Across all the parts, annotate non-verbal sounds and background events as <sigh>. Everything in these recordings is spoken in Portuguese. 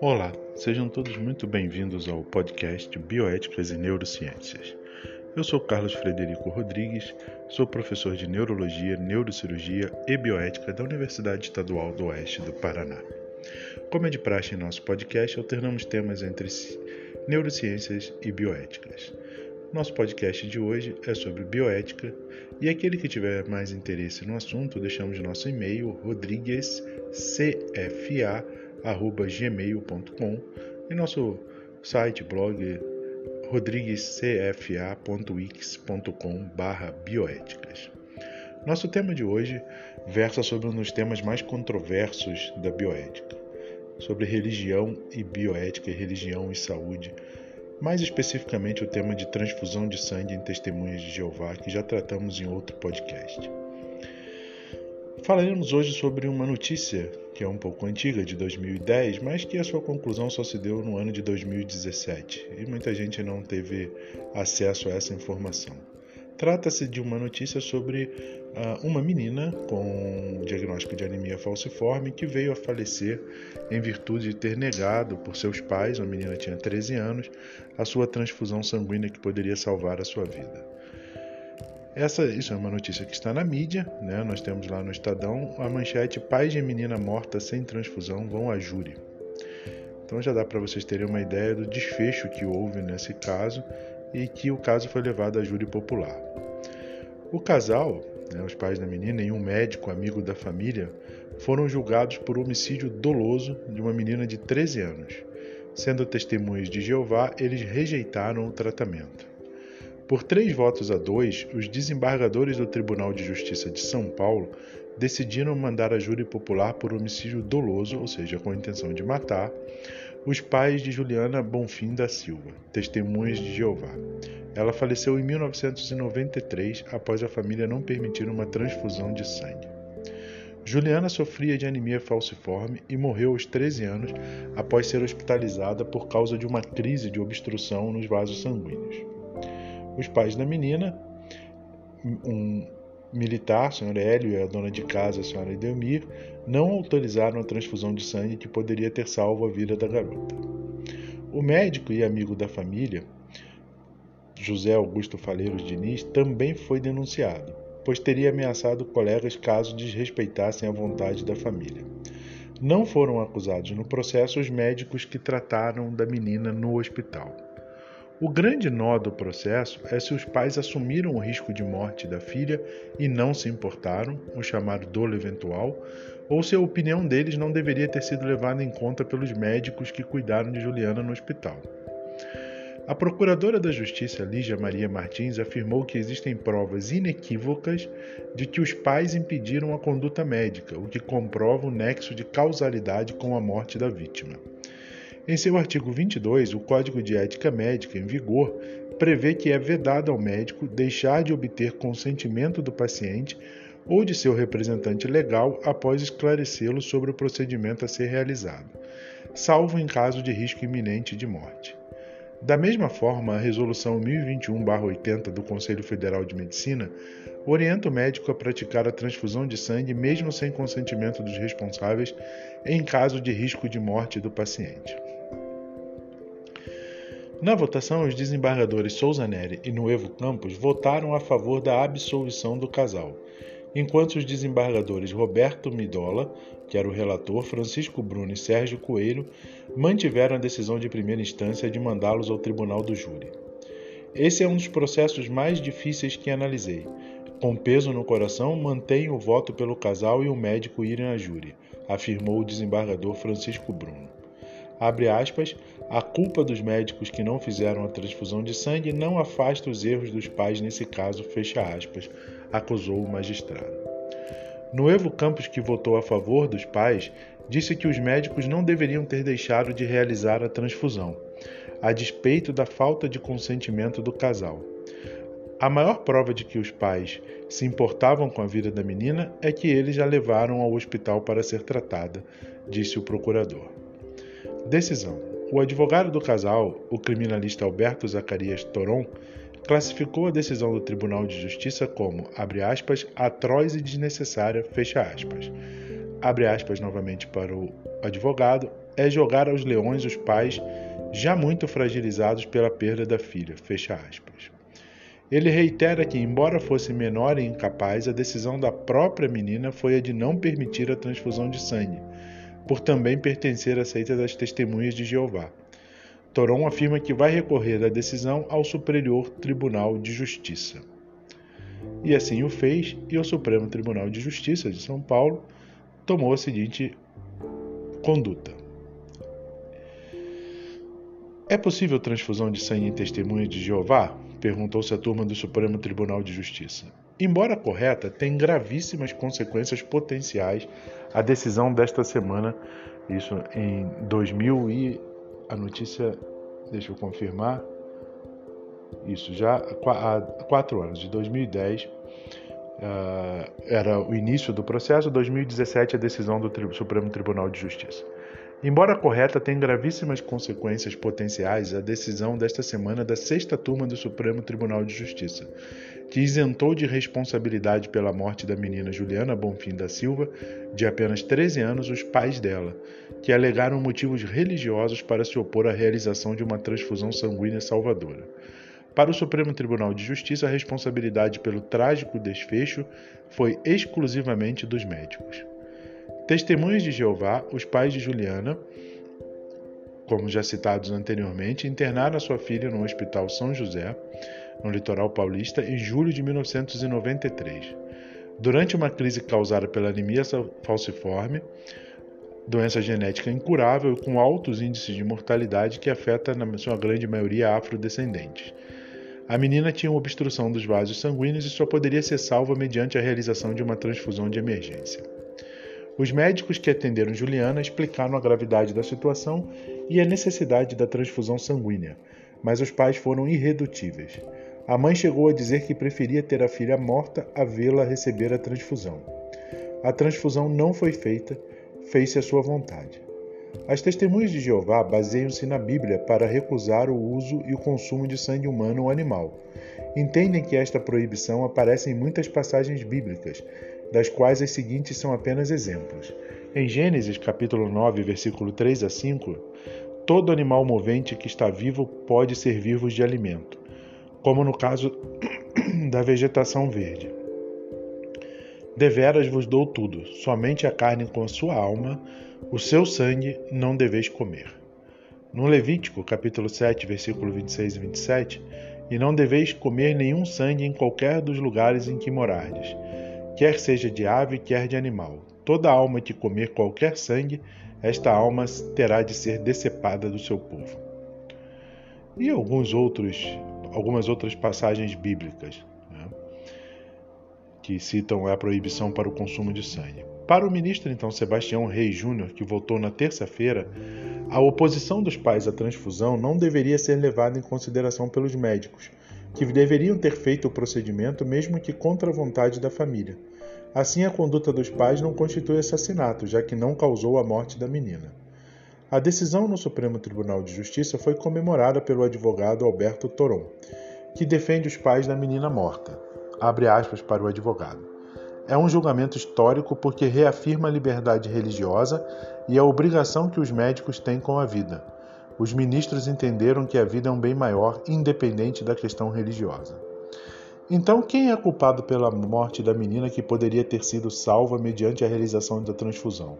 Olá, sejam todos muito bem-vindos ao podcast Bioéticas e Neurociências. Eu sou Carlos Frederico Rodrigues, sou professor de Neurologia, Neurocirurgia e Bioética da Universidade Estadual do Oeste do Paraná. Como é de praxe em nosso podcast, alternamos temas entre neurociências e bioéticas. Nosso podcast de hoje é sobre bioética e aquele que tiver mais interesse no assunto, deixamos nosso e-mail rodriguescfa.com gmail.com e nosso site, blog rodriguescfa.wix.com bioéticas. Nosso tema de hoje versa sobre um dos temas mais controversos da bioética, sobre religião e bioética, religião e saúde, mais especificamente o tema de transfusão de sangue em testemunhas de Jeová, que já tratamos em outro podcast. Falaremos hoje sobre uma notícia que é um pouco antiga, de 2010, mas que a sua conclusão só se deu no ano de 2017 e muita gente não teve acesso a essa informação. Trata-se de uma notícia sobre uh, uma menina com diagnóstico de anemia falciforme que veio a falecer em virtude de ter negado por seus pais, a menina tinha 13 anos, a sua transfusão sanguínea que poderia salvar a sua vida. Essa, isso é uma notícia que está na mídia, né? nós temos lá no Estadão a manchete Pais de menina morta sem transfusão vão a júri. Então já dá para vocês terem uma ideia do desfecho que houve nesse caso e que o caso foi levado a júri popular. O casal, né, os pais da menina e um médico amigo da família foram julgados por homicídio doloso de uma menina de 13 anos. Sendo testemunhas de Jeová, eles rejeitaram o tratamento. Por três votos a dois, os desembargadores do Tribunal de Justiça de São Paulo decidiram mandar a júri popular por homicídio doloso, ou seja, com intenção de matar, os pais de Juliana Bonfim da Silva, testemunhas de Jeová. Ela faleceu em 1993 após a família não permitir uma transfusão de sangue. Juliana sofria de anemia falciforme e morreu aos 13 anos após ser hospitalizada por causa de uma crise de obstrução nos vasos sanguíneos. Os pais da menina, um militar, senhora Hélio, e a dona de casa, senhora Edelmir, não autorizaram a transfusão de sangue que poderia ter salvo a vida da garota. O médico e amigo da família, José Augusto Faleiros Diniz, também foi denunciado, pois teria ameaçado colegas caso desrespeitassem a vontade da família. Não foram acusados no processo os médicos que trataram da menina no hospital. O grande nó do processo é se os pais assumiram o risco de morte da filha e não se importaram, o chamado dolo eventual, ou se a opinião deles não deveria ter sido levada em conta pelos médicos que cuidaram de Juliana no hospital. A procuradora da Justiça, Lígia Maria Martins, afirmou que existem provas inequívocas de que os pais impediram a conduta médica, o que comprova o nexo de causalidade com a morte da vítima. Em seu artigo 22, o Código de Ética Médica em vigor prevê que é vedado ao médico deixar de obter consentimento do paciente ou de seu representante legal após esclarecê-lo sobre o procedimento a ser realizado, salvo em caso de risco iminente de morte. Da mesma forma, a Resolução 1021-80 do Conselho Federal de Medicina orienta o médico a praticar a transfusão de sangue mesmo sem consentimento dos responsáveis em caso de risco de morte do paciente. Na votação, os desembargadores Souza Neri e Nuevo Campos votaram a favor da absolvição do casal, enquanto os desembargadores Roberto Midola, que era o relator, Francisco Bruno e Sérgio Coelho mantiveram a decisão de primeira instância de mandá-los ao tribunal do júri. Esse é um dos processos mais difíceis que analisei. Com peso no coração, mantenho o voto pelo casal e o médico irem a júri, afirmou o desembargador Francisco Bruno. Abre aspas, a culpa dos médicos que não fizeram a transfusão de sangue não afasta os erros dos pais nesse caso, fecha aspas, acusou o magistrado. Noevo Campos, que votou a favor dos pais, disse que os médicos não deveriam ter deixado de realizar a transfusão, a despeito da falta de consentimento do casal. A maior prova de que os pais se importavam com a vida da menina é que eles a levaram ao hospital para ser tratada, disse o procurador. Decisão. O advogado do casal, o criminalista Alberto Zacarias Toron, classificou a decisão do Tribunal de Justiça como, abre aspas, atroz e desnecessária, fecha aspas. Abre aspas novamente para o advogado, é jogar aos leões os pais já muito fragilizados pela perda da filha, fecha aspas. Ele reitera que, embora fosse menor e incapaz, a decisão da própria menina foi a de não permitir a transfusão de sangue, por também pertencer à seita das testemunhas de Jeová. Toron afirma que vai recorrer da decisão ao Superior Tribunal de Justiça. E assim o fez, e o Supremo Tribunal de Justiça de São Paulo tomou a seguinte conduta. É possível transfusão de sangue em testemunha de Jeová? perguntou-se a turma do Supremo Tribunal de Justiça. Embora correta, tem gravíssimas consequências potenciais a decisão desta semana, isso em 2000 e a notícia, deixa eu confirmar, isso já há quatro anos, de 2010 uh, ah, era o início do processo, 2017 a decisão do Supremo Tribunal de Justiça. Embora correta, tem gravíssimas consequências potenciais a decisão desta semana da sexta turma do Supremo Tribunal de Justiça, que isentou de responsabilidade pela morte da menina Juliana Bonfim da Silva, de apenas 13 anos, os pais dela, que alegaram motivos religiosos para se opor à realização de uma transfusão sanguínea salvadora. Para o Supremo Tribunal de Justiça, a responsabilidade pelo trágico desfecho foi exclusivamente dos médicos. Testemunhas de Jeová, os pais de Juliana, como já citados anteriormente, internaram a sua filha no Hospital São José, no litoral paulista, em julho de 1993. Durante uma crise causada pela anemia falciforme, doença genética incurável com altos índices de mortalidade que afeta, na sua grande maioria, afrodescendentes. A menina tinha obstrução dos vasos sanguíneos e só poderia ser salva mediante a realização de uma transfusão de emergência. Os médicos que atenderam Juliana explicaram a gravidade da situação e a necessidade da transfusão sanguínea, mas os pais foram irredutíveis. A mãe chegou a dizer que preferia ter a filha morta a vê-la receber a transfusão. A transfusão não foi feita, fez-se a sua vontade. As testemunhas de Jeová baseiam-se na Bíblia para recusar o uso e o consumo de sangue humano ou animal. Entendem que esta proibição aparece em muitas passagens bíblicas, das quais as seguintes são apenas exemplos. Em Gênesis capítulo 9, versículo 3 a 5, todo animal movente que está vivo pode servir-vos de alimento, como no caso <clears throat> da vegetação verde. Deveras vos dou tudo, somente a carne com a sua alma, o seu sangue não deveis comer. No Levítico, capítulo 7, versículo 26 e 27, e não deveis comer nenhum sangue em qualquer dos lugares em que morardes, quer seja de ave, quer de animal. Toda alma que comer qualquer sangue, esta alma terá de ser decepada do seu povo. E alguns outros, algumas outras passagens bíblicas né, que citam a proibição para o consumo de sangue. Para o ministro, então, Sebastião Reis Júnior, que votou na terça-feira, a oposição dos pais à transfusão não deveria ser levada em consideração pelos médicos, que deveriam ter feito o procedimento mesmo que contra a vontade da família. Assim, a conduta dos pais não constitui assassinato, já que não causou a morte da menina. A decisão no Supremo Tribunal de Justiça foi comemorada pelo advogado Alberto Toron, que defende os pais da menina morta. Abre aspas para o advogado. É um julgamento histórico porque reafirma a liberdade religiosa e a obrigação que os médicos têm com a vida os ministros entenderam que a vida é um bem maior, independente da questão religiosa. Então, quem é culpado pela morte da menina que poderia ter sido salva mediante a realização da transfusão?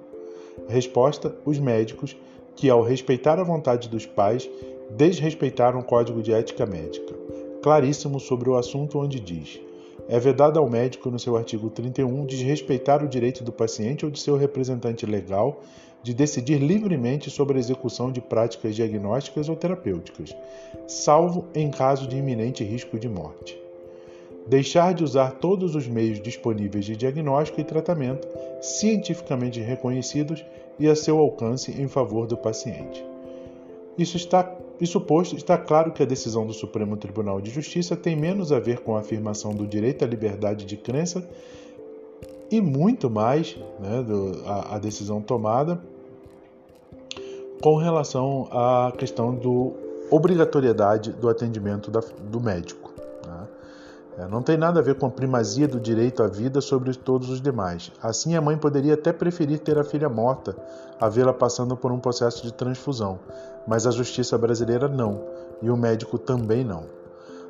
Resposta: os médicos, que, ao respeitar a vontade dos pais, desrespeitaram o Código de Ética Médica, claríssimo sobre o assunto, onde diz: é vedado ao médico, no seu artigo 31, desrespeitar o direito do paciente ou de seu representante legal de decidir livremente sobre a execução de práticas diagnósticas ou terapêuticas, salvo em caso de iminente risco de morte. Deixar de usar todos os meios disponíveis de diagnóstico e tratamento cientificamente reconhecidos e a seu alcance em favor do paciente. Isso está isso posto, está claro que a decisão do Supremo Tribunal de Justiça tem menos a ver com a afirmação do direito à liberdade de crença e muito mais né, do, a, a, decisão tomada com relação à questão da obrigatoriedade do atendimento da, do médico. É, não tem nada a ver com a primazia do direito à vida sobre todos os demais. Assim, a mãe poderia até preferir ter a filha morta a vê-la passando por um processo de transfusão, mas a justiça brasileira não, e o médico também não.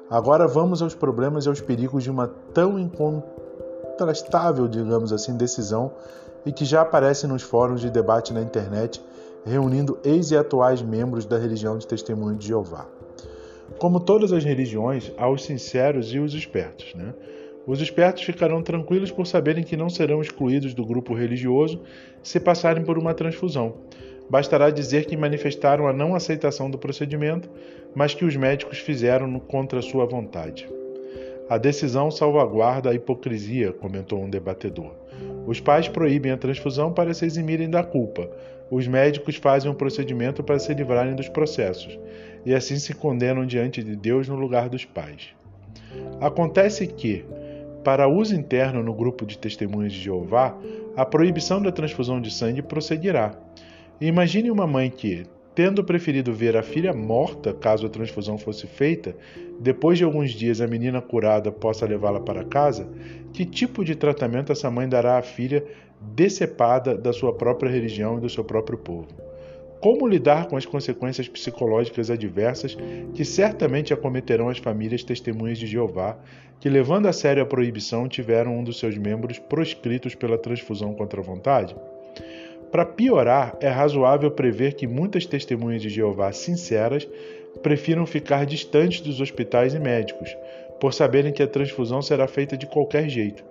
Agora vamos aos problemas e aos perigos de uma tão incontrastável, digamos assim, decisão e que já aparece nos fóruns de debate na internet, reunindo ex e atuais membros da religião de Testemunho de Jeová. Como todas as religiões, há os sinceros e os espertos. Né? Os espertos ficarão tranquilos por saberem que não serão excluídos do grupo religioso se passarem por uma transfusão. Bastará dizer que manifestaram a não aceitação do procedimento, mas que os médicos fizeram contra sua vontade. A decisão salvaguarda a hipocrisia, comentou um debatedor. Os pais proíbem a transfusão para se eximirem da culpa. Os médicos fazem um procedimento para se livrarem dos processos e assim se condenam diante de Deus no lugar dos pais. Acontece que, para uso interno no grupo de testemunhas de Jeová, a proibição da transfusão de sangue prosseguirá. Imagine uma mãe que, tendo preferido ver a filha morta caso a transfusão fosse feita, depois de alguns dias a menina curada possa levá-la para casa, que tipo de tratamento essa mãe dará à filha decepada da sua própria religião e do seu próprio povo? Como lidar com as consequências psicológicas adversas que certamente acometerão as famílias testemunhas de Jeová, que, levando a sério a proibição, tiveram um dos seus membros proscritos pela transfusão contra a vontade? Para piorar, é razoável prever que muitas testemunhas de Jeová sinceras prefiram ficar distantes dos hospitais e médicos, por saberem que a transfusão será feita de qualquer jeito.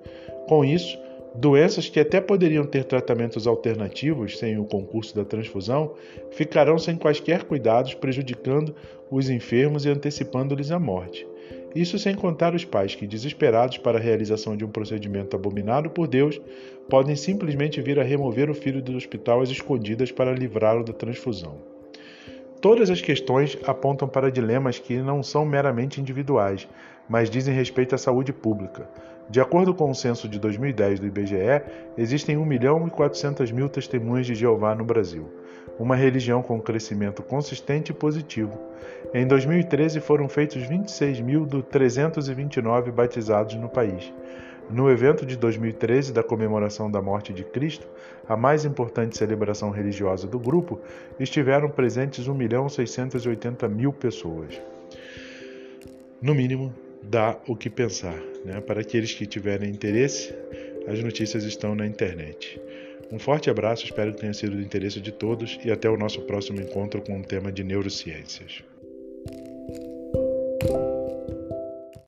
Com isso, Doenças que até poderiam ter tratamentos alternativos sem o concurso da transfusão ficarão sem quaisquer cuidados, prejudicando os enfermos e antecipando-lhes a morte. Isso sem contar os pais que, desesperados para a realização de um procedimento abominado por Deus, podem simplesmente vir a remover o filho do hospital às escondidas para livrá-lo da transfusão. Todas as questões apontam para dilemas que não são meramente individuais, mas dizem respeito à saúde pública. De acordo com o censo de 2010 do IBGE, existem 1 milhão e 400 mil testemunhas de Jeová no Brasil, uma religião com crescimento consistente e positivo. Em 2013 foram feitos 26.329 batizados no país. No evento de 2013 da comemoração da morte de Cristo, a mais importante celebração religiosa do grupo, estiveram presentes 1.680.000 pessoas. No mínimo, dá o que pensar. Né? Para aqueles que tiverem interesse, as notícias estão na internet. Um forte abraço, espero que tenha sido do interesse de todos e até o nosso próximo encontro com o tema de neurociências.